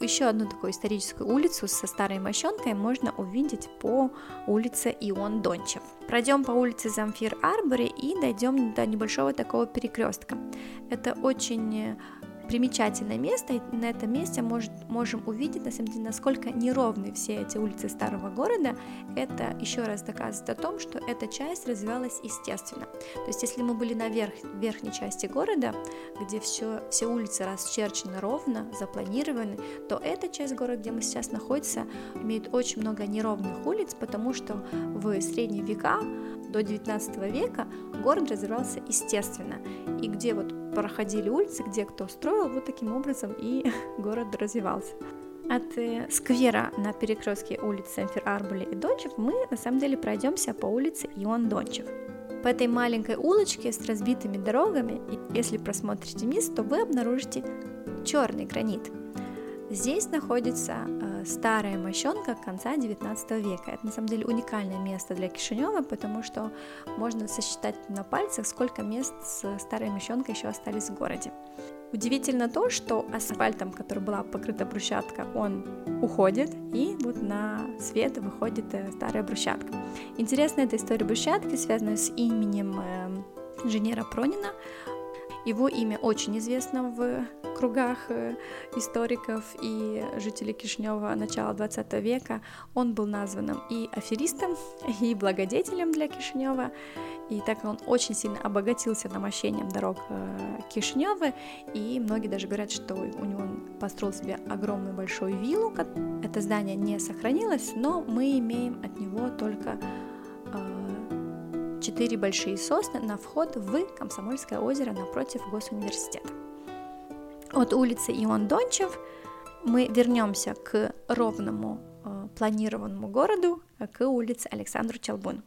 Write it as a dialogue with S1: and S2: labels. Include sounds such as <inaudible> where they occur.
S1: еще одну такую историческую улицу со старой мощенкой можно увидеть по улице Ион Дончев. Пройдем по улице Замфир Арбори и дойдем до небольшого такого перекрестка. Это очень примечательное место, и на этом месте может, можем увидеть, на самом деле, насколько неровны все эти улицы старого города. Это еще раз доказывает о том, что эта часть развивалась естественно. То есть, если мы были на верх, верхней части города, где все, все улицы расчерчены ровно, запланированы, то эта часть города, где мы сейчас находимся, имеет очень много неровных улиц, потому что в средние века до 19 века город развивался естественно, и где вот проходили улицы, где кто строил, вот таким образом и <laughs> город развивался. От э, сквера на перекрестке улиц Сенфер Арбули и Дончев мы на самом деле пройдемся по улице Ион Дончев. По этой маленькой улочке с разбитыми дорогами, если просмотрите вниз, то вы обнаружите черный гранит. Здесь находится э, старая мощенка конца 19 века. Это на самом деле уникальное место для Кишинева, потому что можно сосчитать на пальцах, сколько мест с старой мощенкой еще остались в городе. Удивительно то, что асфальтом, который была покрыта брусчатка, он уходит, и вот на свет выходит э, старая брусчатка. Интересная эта история брусчатки, связанная с именем э, инженера Пронина. Его имя очень известно в кругах э, историков и жителей Кишинева начала 20 века. Он был названным и аферистом, <laughs> и благодетелем для Кишинева, и так он очень сильно обогатился намощением дорог э, Кишинева, и многие даже говорят, что у него он построил себе огромную большую виллу. Это здание не сохранилось, но мы имеем от него только э, четыре большие сосны на вход в Комсомольское озеро напротив Госуниверситета. От улицы Ион Дончев мы вернемся к ровному э, планированному городу, к улице Александру Челбун.